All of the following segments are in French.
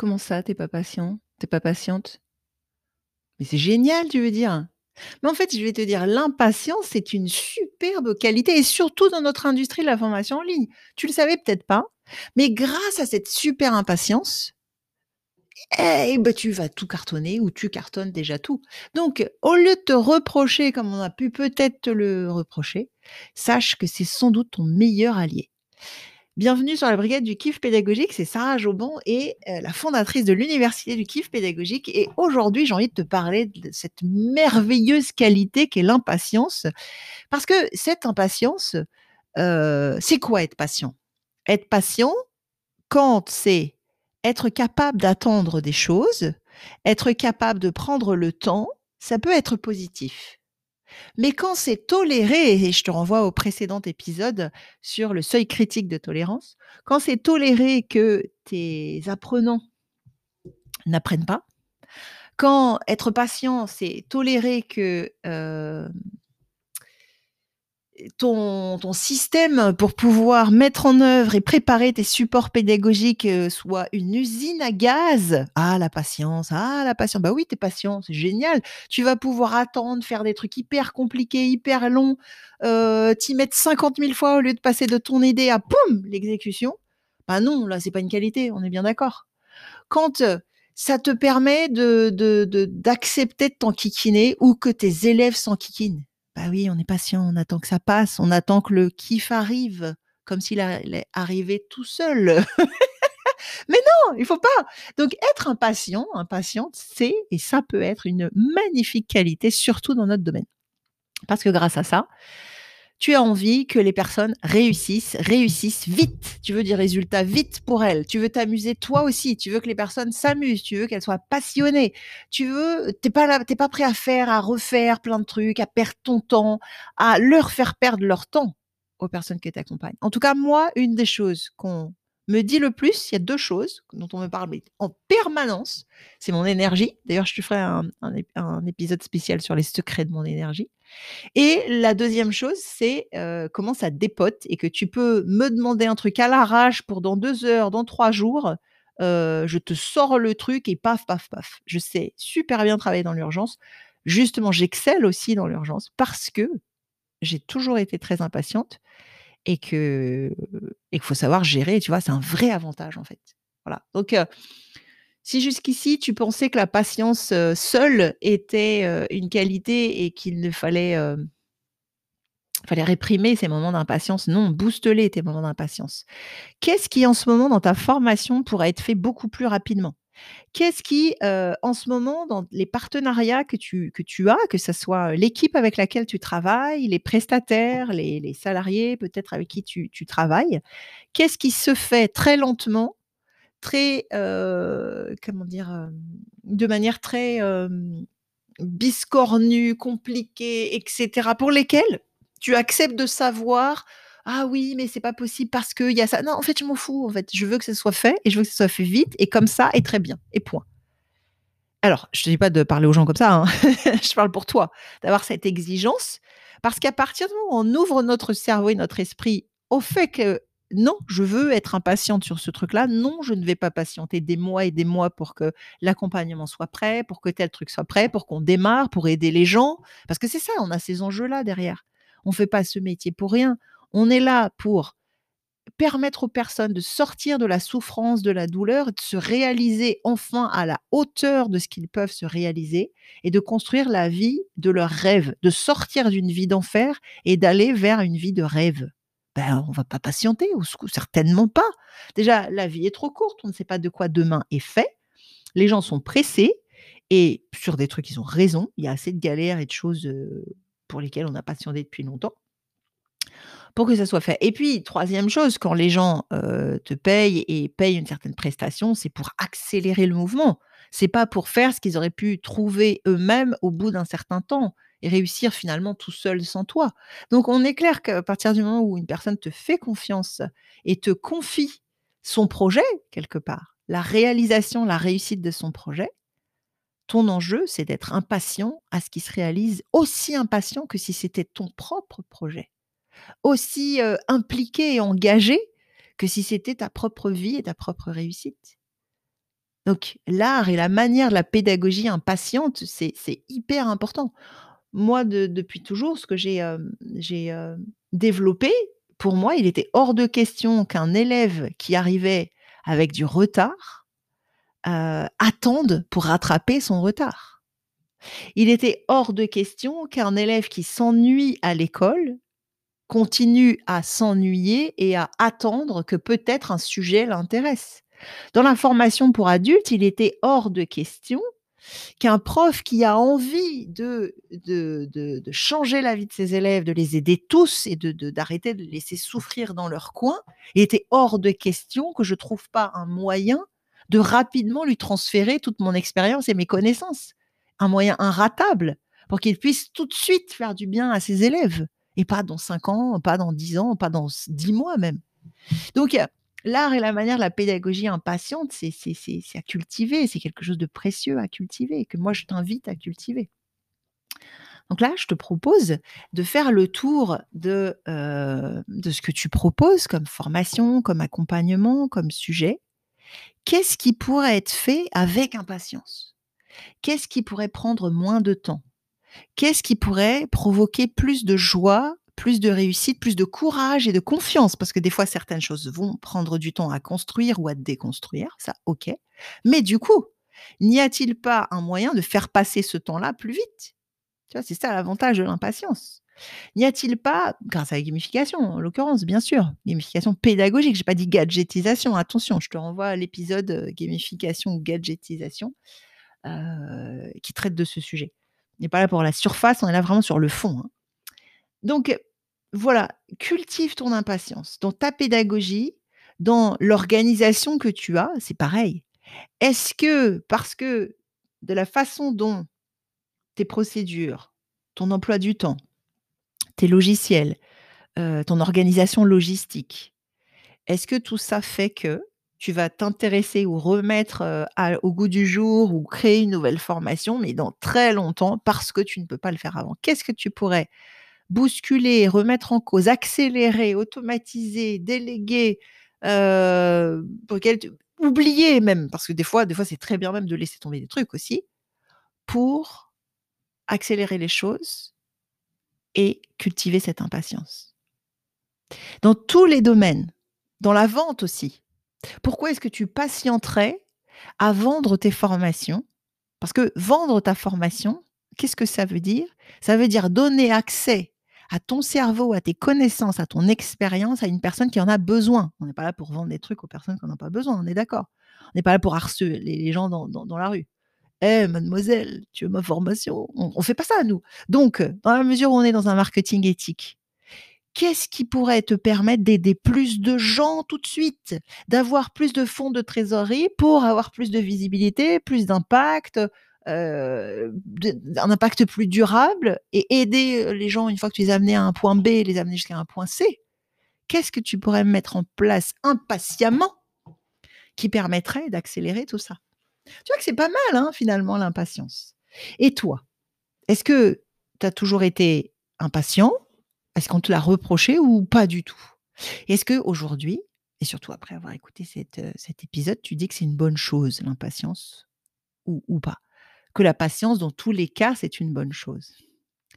Comment ça, tu es pas patient? Tu es pas patiente? Mais c'est génial, tu veux dire? Mais en fait, je vais te dire, l'impatience, c'est une superbe qualité et surtout dans notre industrie de la formation en ligne. Tu le savais peut-être pas, mais grâce à cette super impatience, eh ben, tu vas tout cartonner ou tu cartonnes déjà tout. Donc, au lieu de te reprocher comme on a pu peut-être te le reprocher, sache que c'est sans doute ton meilleur allié. Bienvenue sur la brigade du kiff pédagogique, c'est Sarah Jobon et euh, la fondatrice de l'université du kiff pédagogique. Et aujourd'hui, j'ai envie de te parler de cette merveilleuse qualité qu'est l'impatience. Parce que cette impatience, euh, c'est quoi être patient? Être patient, quand c'est être capable d'attendre des choses, être capable de prendre le temps, ça peut être positif. Mais quand c'est toléré, et je te renvoie au précédent épisode sur le seuil critique de tolérance, quand c'est toléré que tes apprenants n'apprennent pas, quand être patient, c'est tolérer que euh, ton, système pour pouvoir mettre en œuvre et préparer tes supports pédagogiques euh, soit une usine à gaz? Ah, la patience, ah, la patience. Bah oui, t'es patient, c'est génial. Tu vas pouvoir attendre, faire des trucs hyper compliqués, hyper longs, euh, t'y mettre 50 000 fois au lieu de passer de ton idée à poum, l'exécution. Bah non, là, c'est pas une qualité, on est bien d'accord. Quand euh, ça te permet de, d'accepter de, de t'enquiquiner ou que tes élèves s'enquiquinent bah oui, on est patient, on attend que ça passe, on attend que le kiff arrive, comme s'il allait arriver tout seul. Mais non, il faut pas. Donc être impatient, impatiente, c'est et ça peut être une magnifique qualité, surtout dans notre domaine. Parce que grâce à ça, tu as envie que les personnes réussissent, réussissent vite. Tu veux des résultats vite pour elles. Tu veux t'amuser toi aussi. Tu veux que les personnes s'amusent. Tu veux qu'elles soient passionnées. Tu veux, t'es pas là, t'es pas prêt à faire, à refaire plein de trucs, à perdre ton temps, à leur faire perdre leur temps aux personnes qui t'accompagnent. En tout cas, moi, une des choses qu'on me dit le plus, il y a deux choses dont on me parle en permanence. C'est mon énergie. D'ailleurs, je te ferai un, épisode spécial sur les secrets de mon énergie. Et la deuxième chose, c'est euh, comment ça dépote et que tu peux me demander un truc à l'arrache pour dans deux heures, dans trois jours. Euh, je te sors le truc et paf, paf, paf. Je sais super bien travailler dans l'urgence. Justement, j'excelle aussi dans l'urgence parce que j'ai toujours été très impatiente et que et qu'il faut savoir gérer. Tu vois, c'est un vrai avantage en fait. Voilà. Donc euh, si jusqu'ici tu pensais que la patience seule était une qualité et qu'il ne fallait, réprimer ces moments d'impatience, non, booste-les tes moments d'impatience. Qu'est-ce qui en ce moment dans ta formation pourrait être fait beaucoup plus rapidement? Qu'est-ce qui, en ce moment, dans les partenariats que tu, que tu as, que ce soit l'équipe avec laquelle tu travailles, les prestataires, les, salariés peut-être avec qui tu, tu travailles, qu'est-ce qui se fait très lentement très, comment dire, de manière très biscornue, compliquée, etc., pour lesquels tu acceptes de savoir ah oui, mais c'est pas possible parce qu'il y a ça. Non, en fait, je m'en fous. En fait, je veux que ça soit fait et je veux que ça soit fait vite et comme ça et très bien et point. Alors, je ne dis pas de parler aux gens comme ça. Hein. je parle pour toi, d'avoir cette exigence parce qu'à partir du moment où on ouvre notre cerveau et notre esprit au fait que non, je veux être impatiente sur ce truc-là. Non, je ne vais pas patienter des mois et des mois pour que l'accompagnement soit prêt, pour que tel truc soit prêt, pour qu'on démarre, pour aider les gens. Parce que c'est ça, on a ces enjeux-là derrière. On ne fait pas ce métier pour rien. On est là pour permettre aux personnes de sortir de la souffrance, de la douleur, de se réaliser enfin à la hauteur de ce qu'ils peuvent se réaliser et de construire la vie de leur rêve, de sortir d'une vie d'enfer et d'aller vers une vie de rêve ben, on va pas patienter, certainement pas. Déjà, la vie est trop courte, on ne sait pas de quoi demain est fait. Les gens sont pressés et sur des trucs, ils ont raison. Il y a assez de galères et de choses pour lesquelles on a patienté depuis longtemps pour que ça soit fait. Et puis, troisième chose, quand les gens te payent et payent une certaine prestation, c'est pour accélérer le mouvement. C'est pas pour faire ce qu'ils auraient pu trouver eux-mêmes au bout d'un certain temps et réussir finalement tout seul sans toi. Donc on est clair qu'à partir du moment où une personne te fait confiance et te confie son projet quelque part, la réalisation, la réussite de son projet, ton enjeu, c'est d'être impatient à ce qu'il se réalise, aussi impatient que si c'était ton propre projet, aussi impliqué et engagé que si c'était ta propre vie et ta propre réussite. Donc l'art et la manière de la pédagogie impatiente, c'est hyper important. Moi, de depuis toujours, ce que j'ai, développé, pour moi, il était hors de question qu'un élève qui arrivait avec du retard, attende pour rattraper son retard. Il était hors de question qu'un élève qui s'ennuie à l'école continue à s'ennuyer et à attendre que peut-être un sujet l'intéresse. Dans la formation pour adultes, il était hors de question qu'un prof qui a envie de de de changer la vie de ses élèves, de les aider tous et d'arrêter de les laisser souffrir dans leur coin, il était hors de question que je trouve pas un moyen de rapidement lui transférer toute mon expérience et mes connaissances. Un moyen inratable pour qu'il puisse tout de suite faire du bien à ses élèves et pas dans 5 ans, pas dans 10 ans, pas dans s 10 mois même. Donc heu, l'art et la manière de la pédagogie impatiente, c'est à cultiver, c'est quelque chose de précieux à cultiver, que moi je t'invite à cultiver. Donc là, je te propose de faire le tour de, de ce que tu proposes comme formation, comme accompagnement, comme sujet. Qu'est-ce qui pourrait être fait avec impatience? Qu'est-ce qui pourrait prendre moins de temps? Qu'est-ce qui pourrait provoquer plus de joie, plus de réussite, plus de courage et de confiance? Parce que des fois, certaines choses vont prendre du temps à construire ou à déconstruire, ça OK. Mais du coup, n'y a-t-il pas un moyen de faire passer ce temps-là plus vite? Tu vois? C'est ça l'avantage de l'impatience. N'y a-t-il pas, grâce à la gamification en l'occurrence, bien sûr, gamification pédagogique, j'ai pas dit gadgetisation, attention, je te renvoie à l'épisode, heu, gamification ou gadgetisation, heu, qui traite de ce sujet. N'est pas là pour la surface, on est là vraiment sur le fond, hein. Donc voilà, cultive ton impatience dans ta pédagogie, dans l'organisation que tu as, c'est pareil. Est-ce que parce que de la façon dont tes procédures, ton emploi du temps, tes logiciels, heu, ton organisation logistique, est-ce que tout ça fait que tu vas t'intéresser ou remettre, au goût du jour ou créer une nouvelle formation, mais dans très longtemps parce que tu ne peux pas le faire avant? Qu'est-ce que tu pourrais bousculer, remettre en cause, accélérer, automatiser, déléguer, oublier même, parce que des fois des fois c'est très bien même de laisser tomber des trucs aussi, pour accélérer les choses et cultiver cette impatience. Dans tous les domaines, dans la vente aussi. Pourquoi est-ce que tu patienterais à vendre tes formations? Parce que vendre ta formation, qu'est-ce que ça veut dire? Ça veut dire donner accès à ton cerveau, à tes connaissances, à ton expérience, à une personne qui en a besoin. On n'est pas là pour vendre des trucs aux personnes qui en ont pas besoin, on est d'accord? On n'est pas là pour harceler les gens dans la rue. «Eh mademoiselle, tu veux ma formation?» on on fait pas ça nous. Donc dans la mesure où on est dans un marketing éthique, qu'est-ce qui pourrait te permettre d'aider plus de gens tout de suite? D'avoir plus de fonds de trésorerie pour avoir plus de visibilité, plus d'impact, de un impact plus durable et aider, heu, les gens une fois que tu les as amenés à un point B, les amener jusqu'à un point C? Qu'est-ce que tu pourrais mettre en place impatiemment qui permettrait d'accélérer tout ça? Tu vois que c'est pas mal, hein, finalement l'impatience. Et toi, est-ce que tu as toujours été impatient? Est-ce qu'on te l'a reproché ou pas du tout? Est-ce qu'aujourd'hui et surtout après avoir écouté cet, heu, cet épisode, tu dis que c'est une bonne chose l'impatience ou ou pas? Que la patience dans tous les cas, c'est une bonne chose?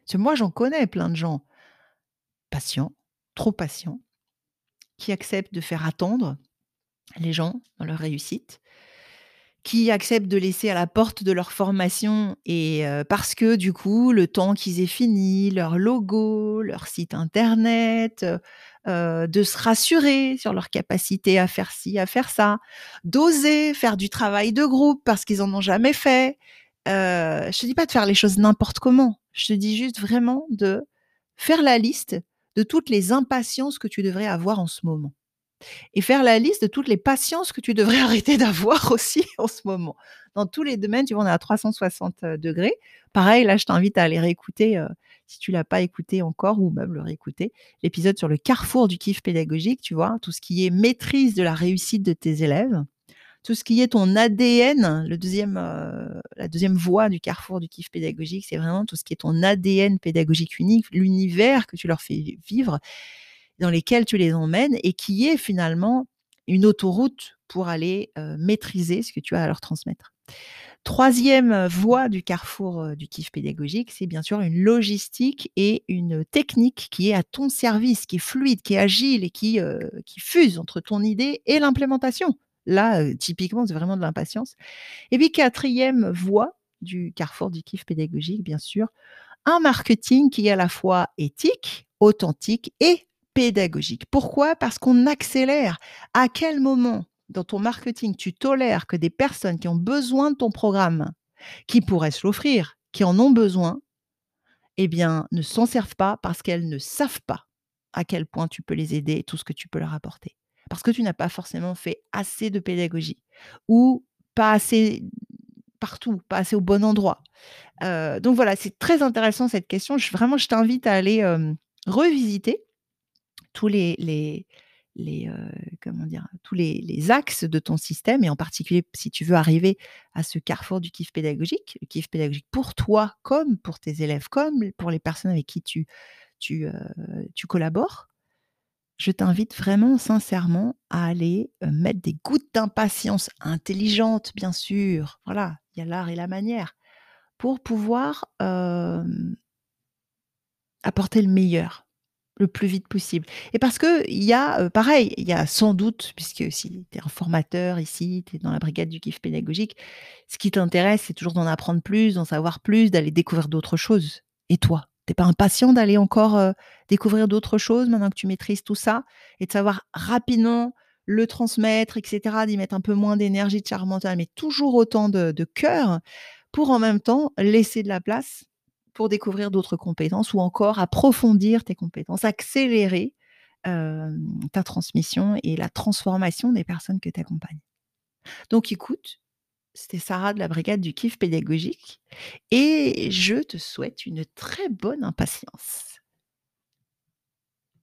Parce que moi j'en connais plein de gens patients, trop patients, qui acceptent de faire attendre les gens dans leur réussite, qui acceptent de laisser à la porte de leur formation et heu, parce que du coup, le temps qu'ils aient fini leur logo, leur site internet, heu heu, de se rassurer sur leur capacité à faire ci, à faire ça, d'oser faire du travail de groupe parce qu'ils en ont jamais fait. Je te dis pas de faire les choses n'importe comment. Je te dis juste vraiment de faire la liste de toutes les impatiences que tu devrais avoir en ce moment et faire la liste de toutes les patiences que tu devrais arrêter d'avoir aussi en ce moment. Dans tous les domaines, tu vois, on est à 360, heu, degrés. Pareil, là, je t'invite à aller réécouter, heu, si tu l'as pas écouté encore ou même le réécouter, l'épisode sur le carrefour du kiff pédagogique, tu vois? Tout ce qui est maîtrise de la réussite de tes élèves, tout ce qui est ton ADN, le 2e, heu, la 2e voie du carrefour du kiff pédagogique, c'est vraiment tout ce qui est ton ADN pédagogique unique, l'univers que tu leur fais vivre, dans lesquels tu les emmènes et qui est finalement une autoroute pour aller, heu, maîtriser ce que tu as à leur transmettre. Troisième voie du carrefour, heu, du kiff pédagogique, c'est bien sûr une logistique et une technique qui est à ton service, qui est fluide, qui est agile et qui, heu, qui fuse entre ton idée et l'implémentation. Là, typiquement, c'est vraiment de l'impatience. Et puis quatrième voie du carrefour du kiff pédagogique, bien sûr, un marketing qui est à la fois éthique, authentique et pédagogique. Pourquoi? Parce qu'on accélère. À quel moment dans ton marketing, tu tolères que des personnes qui ont besoin de ton programme, qui pourraient se l'offrir, qui en ont besoin, eh bien, ne s'en servent pas parce qu'elles ne savent pas à quel point tu peux les aider et tout ce que tu peux leur apporter. Parce que tu n'as pas forcément fait assez de pédagogie ou pas assez partout, pas assez au bon endroit. Heu, donc voilà, c'est très intéressant cette question. Vraiment, je t'invite à aller, hem, revisiter tous les heu, comment dire? Tous les les axes de ton système et en particulier si tu veux arriver à ce carrefour du kiff pédagogique, le kiff pédagogique pour toi comme pour tes élèves, comme pour les personnes avec qui tu tu, heu, tu collabores. Je t'invite vraiment sincèrement à aller, heu, mettre des gouttes d'impatience intelligente bien sûr, voilà, il y a l'art et la manière, pour pouvoir, apporter le meilleur, le plus vite possible. Et parce qu'il y a, heu, pareil, il y a sans doute, puisque si tu es un formateur ici, tu es dans la brigade du kiff pédagogique, ce qui t'intéresse, c'est toujours d'en apprendre plus, d'en savoir plus, d'aller découvrir d'autres choses. Et toi? Tu es pas impatient d'aller encore, heu, découvrir d'autres choses maintenant que tu maîtrises tout ça? Et de savoir rapidement le transmettre et cetera, d'y mettre un peu moins d'énergie, de charge mentale, mais toujours autant de de cœur, pour en même temps laisser de la place pour découvrir d'autres compétences ou encore approfondir tes compétences, accélérer, ta transmission et la transformation des personnes que tu accompagnes. Donc écoute, c'était Sarah de la brigade du kiff pédagogique et je te souhaite une très bonne impatience.